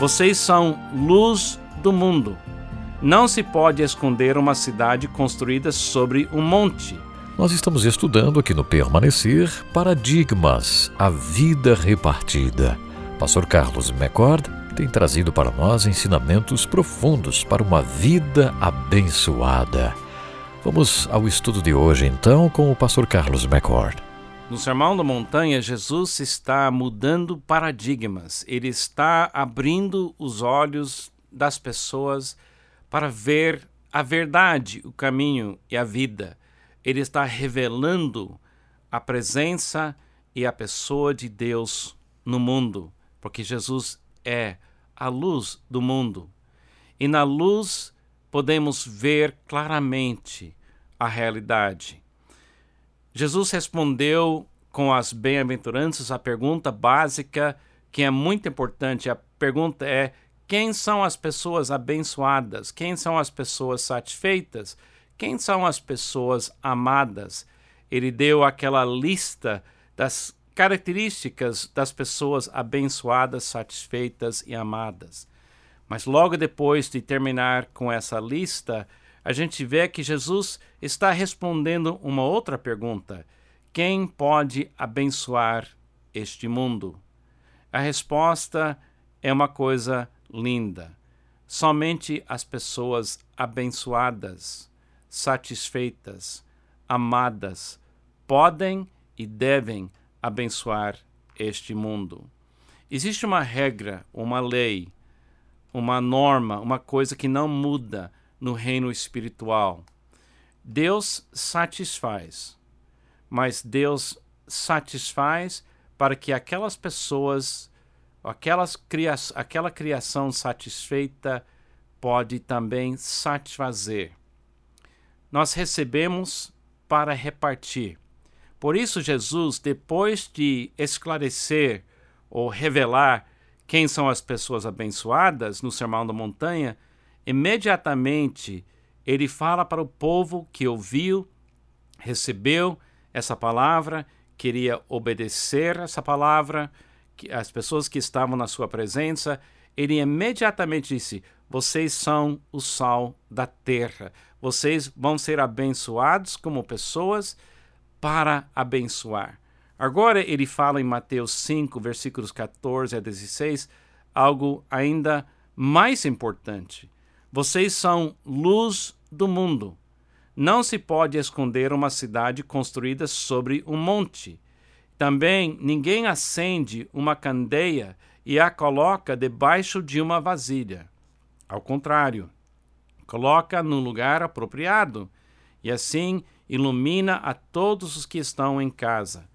Vocês são luz do mundo. Não se pode esconder uma cidade construída sobre um monte. Nós estamos estudando aqui no Permanecer Paradigmas, a vida repartida. Pastor Carlos McCord tem trazido para nós ensinamentos profundos para uma vida abençoada. Vamos ao estudo de hoje, então, com o pastor Carlos McCord. No Sermão da Montanha, Jesus está mudando paradigmas. Ele está abrindo os olhos das pessoas para ver a verdade, o caminho e a vida. Ele está revelando a presença e a pessoa de Deus no mundo, porque Jesus é a luz do mundo. E na luz podemos ver claramente a realidade. Jesus respondeu com as bem-aventuranças a pergunta básica que é muito importante. A pergunta é: quem são as pessoas abençoadas? Quem são as pessoas satisfeitas? Quem são as pessoas amadas? Ele deu aquela lista das características das pessoas abençoadas, satisfeitas e amadas. Mas logo depois de terminar com essa lista, a gente vê que Jesus está respondendo uma outra pergunta: quem pode abençoar este mundo? A resposta é uma coisa linda. Somente as pessoas abençoadas, satisfeitas, amadas podem e devem abençoar este mundo. Existe uma regra, uma lei, uma norma, uma coisa que não muda no reino espiritual. Deus satisfaz, mas Deus satisfaz para que aquelas pessoas, aquelas cria aquela criação satisfeita pode também satisfazer. Nós recebemos para repartir. Por isso, Jesus, depois de esclarecer ou revelar quem são as pessoas abençoadas no Sermão da Montanha, imediatamente ele fala para o povo que ouviu, recebeu essa palavra, queria obedecer essa palavra, as pessoas que estavam na sua presença, ele imediatamente disse: Vocês são o sal da terra. Vocês vão ser abençoados como pessoas para abençoar. Agora ele fala em Mateus 5, versículos 14 a 16, algo ainda mais importante. Vocês são luz do mundo. Não se pode esconder uma cidade construída sobre um monte. Também ninguém acende uma candeia e a coloca debaixo de uma vasilha. Ao contrário, coloca no lugar apropriado e assim ilumina a todos os que estão em casa.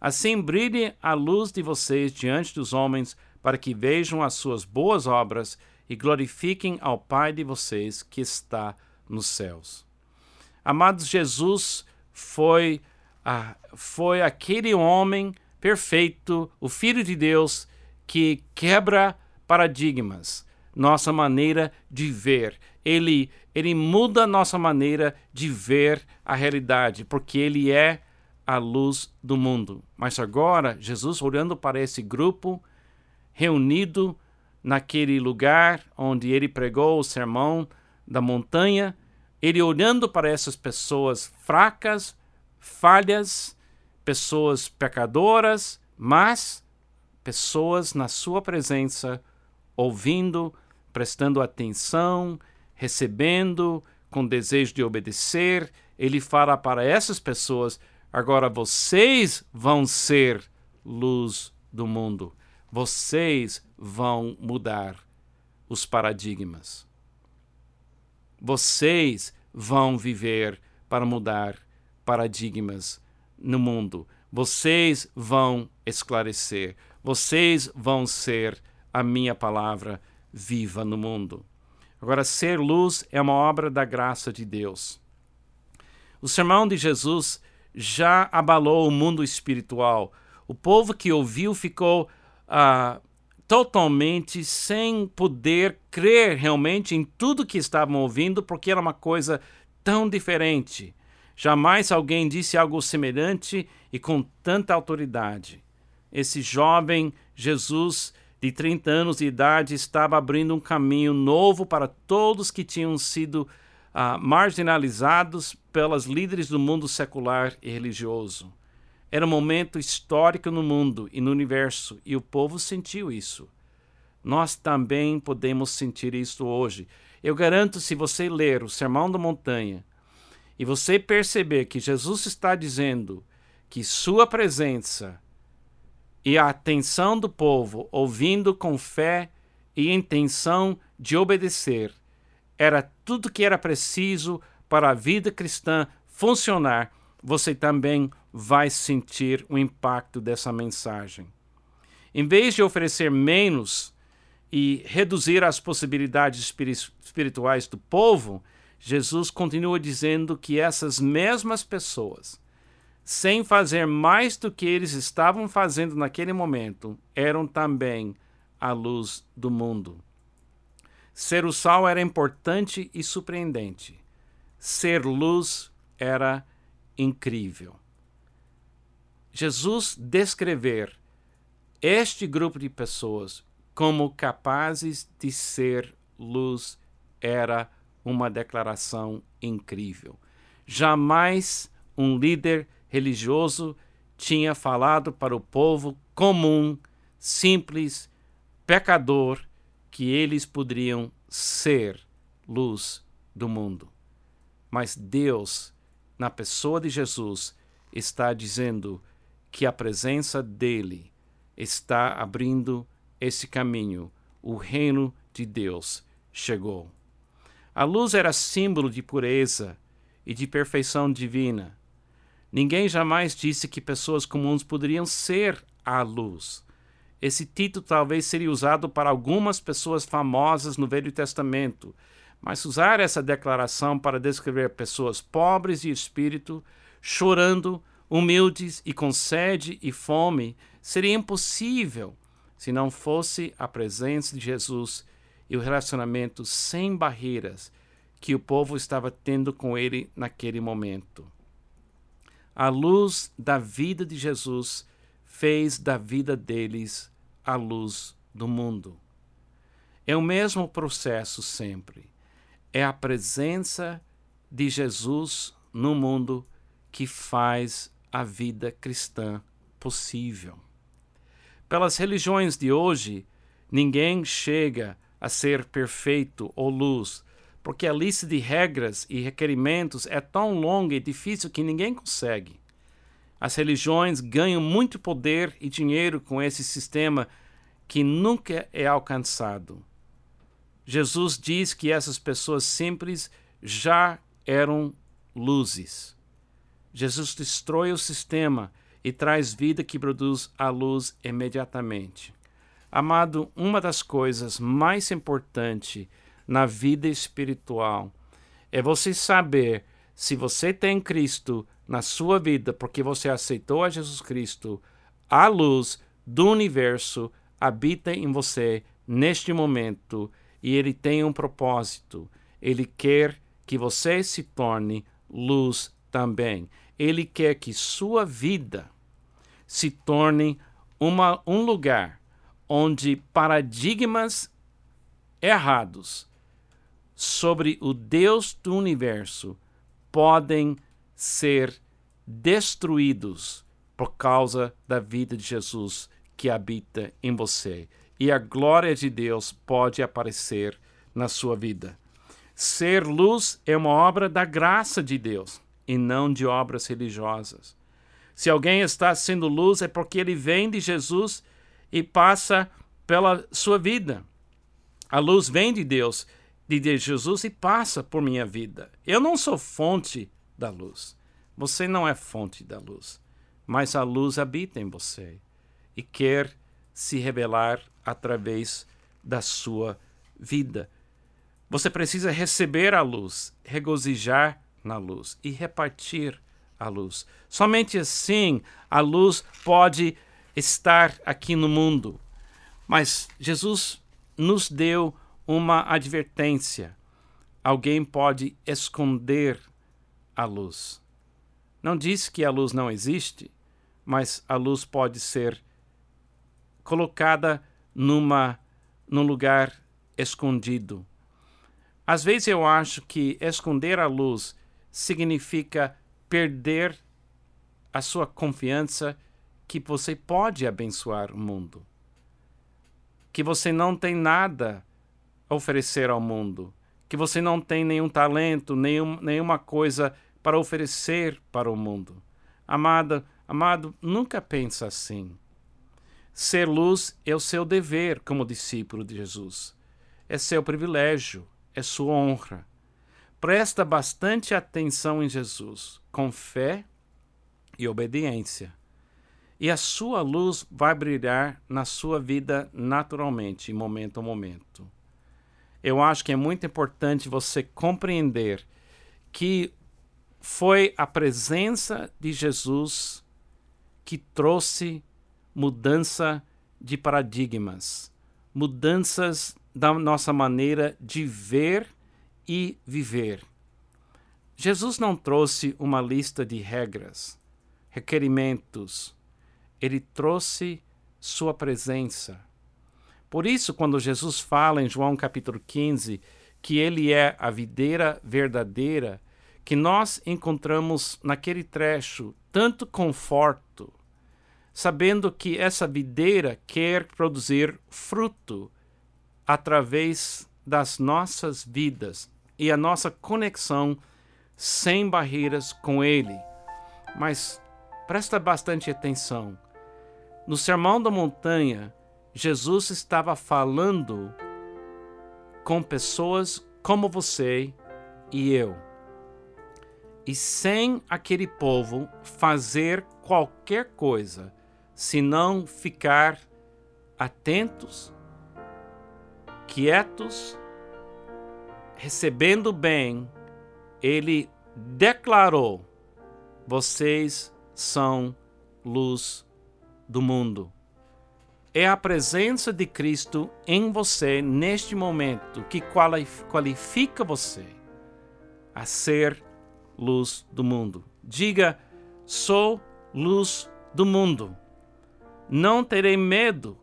Assim brilhe a luz de vocês diante dos homens, para que vejam as suas boas obras e glorifiquem ao Pai de vocês que está nos céus. Amados, Jesus foi, ah, foi aquele homem perfeito, o Filho de Deus, que quebra paradigmas, nossa maneira de ver. Ele, ele muda nossa maneira de ver a realidade, porque ele é a luz do mundo. Mas agora, Jesus olhando para esse grupo reunido naquele lugar onde ele pregou o sermão da montanha, ele olhando para essas pessoas fracas, falhas, pessoas pecadoras, mas pessoas na sua presença, ouvindo, prestando atenção, recebendo, com desejo de obedecer, ele fala para essas pessoas: agora vocês vão ser luz do mundo. Vocês vão mudar os paradigmas. Vocês vão viver para mudar paradigmas no mundo. Vocês vão esclarecer. Vocês vão ser a minha palavra viva no mundo. Agora, ser luz é uma obra da graça de Deus. O sermão de Jesus já abalou o mundo espiritual. O povo que ouviu ficou ah, totalmente sem poder crer realmente em tudo que estavam ouvindo, porque era uma coisa tão diferente. Jamais alguém disse algo semelhante e com tanta autoridade. Esse jovem Jesus de 30 anos de idade, estava abrindo um caminho novo para todos que tinham sido uh, marginalizados pelas líderes do mundo secular e religioso. Era um momento histórico no mundo e no universo, e o povo sentiu isso. Nós também podemos sentir isso hoje. Eu garanto, se você ler o Sermão da Montanha e você perceber que Jesus está dizendo que sua presença e a atenção do povo, ouvindo com fé e intenção de obedecer, era tudo que era preciso para a vida cristã funcionar, você também vai sentir o impacto dessa mensagem. Em vez de oferecer menos e reduzir as possibilidades espirituais do povo, Jesus continua dizendo que essas mesmas pessoas, sem fazer mais do que eles estavam fazendo naquele momento, eram também a luz do mundo. Ser o sal era importante e surpreendente. Ser luz era incrível. Jesus descrever este grupo de pessoas como capazes de ser luz era uma declaração incrível. Jamais um líder religioso tinha falado para o povo comum, simples, pecador, que eles poderiam ser luz do mundo. Mas Deus, na pessoa de Jesus, está dizendo que a presença dele está abrindo esse caminho. O reino de Deus chegou. A luz era símbolo de pureza e de perfeição divina. Ninguém jamais disse que pessoas comuns poderiam ser a luz. Esse título talvez seria usado para algumas pessoas famosas no Velho Testamento, mas usar essa declaração para descrever pessoas pobres de espírito, chorando, humildes e com sede e fome seria impossível se não fosse a presença de Jesus e o relacionamento sem barreiras que o povo estava tendo com ele naquele momento. A luz da vida de Jesus fez da vida deles a luz do mundo. É o mesmo processo sempre. É a presença de Jesus no mundo que faz a vida cristã possível. Pelas religiões de hoje, ninguém chega a ser perfeito ou luz, porque a lista de regras e requerimentos é tão longa e difícil que ninguém consegue. As religiões ganham muito poder e dinheiro com esse sistema que nunca é alcançado. Jesus diz que essas pessoas simples já eram luzes. Jesus destrói o sistema e traz vida que produz a luz imediatamente. Amado, uma das coisas mais importantes na vida espiritual é você saber se você tem Cristo na sua vida porque você aceitou a Jesus Cristo, a luz do universo habita em você neste momento e ele tem um propósito. Ele quer que você se torne luz também. Ele quer que sua vida se torne uma, um lugar onde paradigmas errados sobre o Deus do universo podem ser destruídos por causa da vida de Jesus que habita em você. E a glória de Deus pode aparecer na sua vida. Ser luz é uma obra da graça de Deus e não de obras religiosas. Se alguém está sendo luz, é porque ele vem de Jesus e passa pela sua vida. A luz vem de Deus, de Jesus, e passa por minha vida. Eu não sou fonte da luz. Você não é fonte da luz. Mas a luz habita em você e quer se revelar através da sua vida. Você precisa receber a luz, regozijar na luz e repartir a luz. Somente assim a luz pode estar aqui no mundo. Mas Jesus nos deu uma advertência. Alguém pode esconder a luz. Não diz que a luz não existe, mas a luz pode ser colocada numa num lugar escondido. Às vezes eu acho que esconder a luz significa perder a sua confiança que você pode abençoar o mundo. Que você não tem nada a oferecer ao mundo. Que você não tem nenhum talento, nenhum, nenhuma coisa para oferecer para o mundo. Amada, amado, nunca pensa assim. Ser luz é o seu dever como discípulo de Jesus. É seu privilégio, é sua honra. Presta bastante atenção em Jesus, com fé e obediência. E a sua luz vai brilhar na sua vida naturalmente, momento a momento. Eu acho que é muito importante você compreender que foi a presença de Jesus que trouxe mudança de paradigmas, mudanças da nossa maneira de ver e viver. Jesus não trouxe uma lista de regras, requerimentos, ele trouxe sua presença. Por isso, quando Jesus fala em João capítulo 15 que ele é a videira verdadeira, que nós encontramos naquele trecho tanto conforto, sabendo que essa videira quer produzir fruto através das nossas vidas e a nossa conexão sem barreiras com Ele. Mas presta bastante atenção. No Sermão da Montanha, Jesus estava falando com pessoas como você e eu. E sem aquele povo fazer qualquer coisa se não ficar atentos, quietos, recebendo bem, ele declarou: vocês são luz do mundo. É a presença de Cristo em você neste momento que qualifica você a ser luz do mundo. Diga: sou luz do mundo. Não terei medo,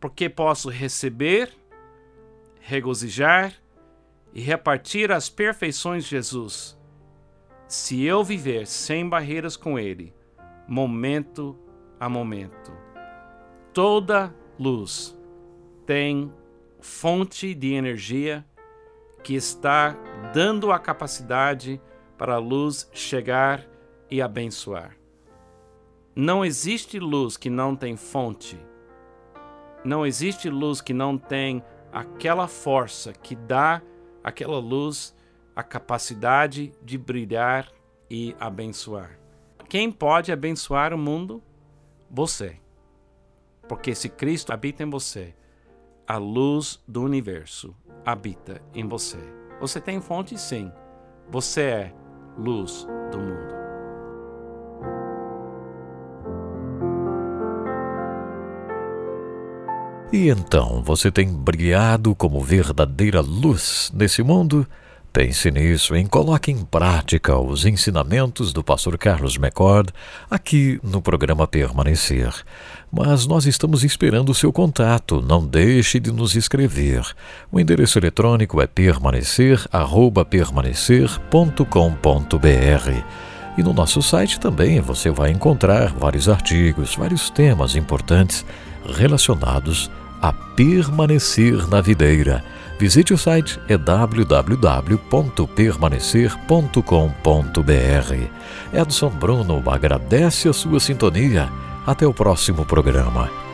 porque posso receber, regozijar e repartir as perfeições de Jesus. Se eu viver sem barreiras com Ele, momento a momento. Toda luz tem fonte de energia que está dando a capacidade para a luz chegar e abençoar. Não existe luz que não tem fonte. Não existe luz que não tem aquela força que dá aquela luz a capacidade de brilhar e abençoar. Quem pode abençoar o mundo? Você. Porque se Cristo habita em você, a luz do universo habita em você. Você tem fonte, sim. Você é luz do mundo. E então você tem brilhado como verdadeira luz nesse mundo? Pense nisso e coloque em prática os ensinamentos do pastor Carlos McCord aqui no programa Permanecer. Mas nós estamos esperando o seu contato, não deixe de nos escrever. O endereço eletrônico é permanecer@permanecer.com.br. E no nosso site também você vai encontrar vários artigos, vários temas importantes relacionados a permanecer na videira. Visite o site é www.permanecer.com.br. Edson Bruno agradece a sua sintonia. Até o próximo programa.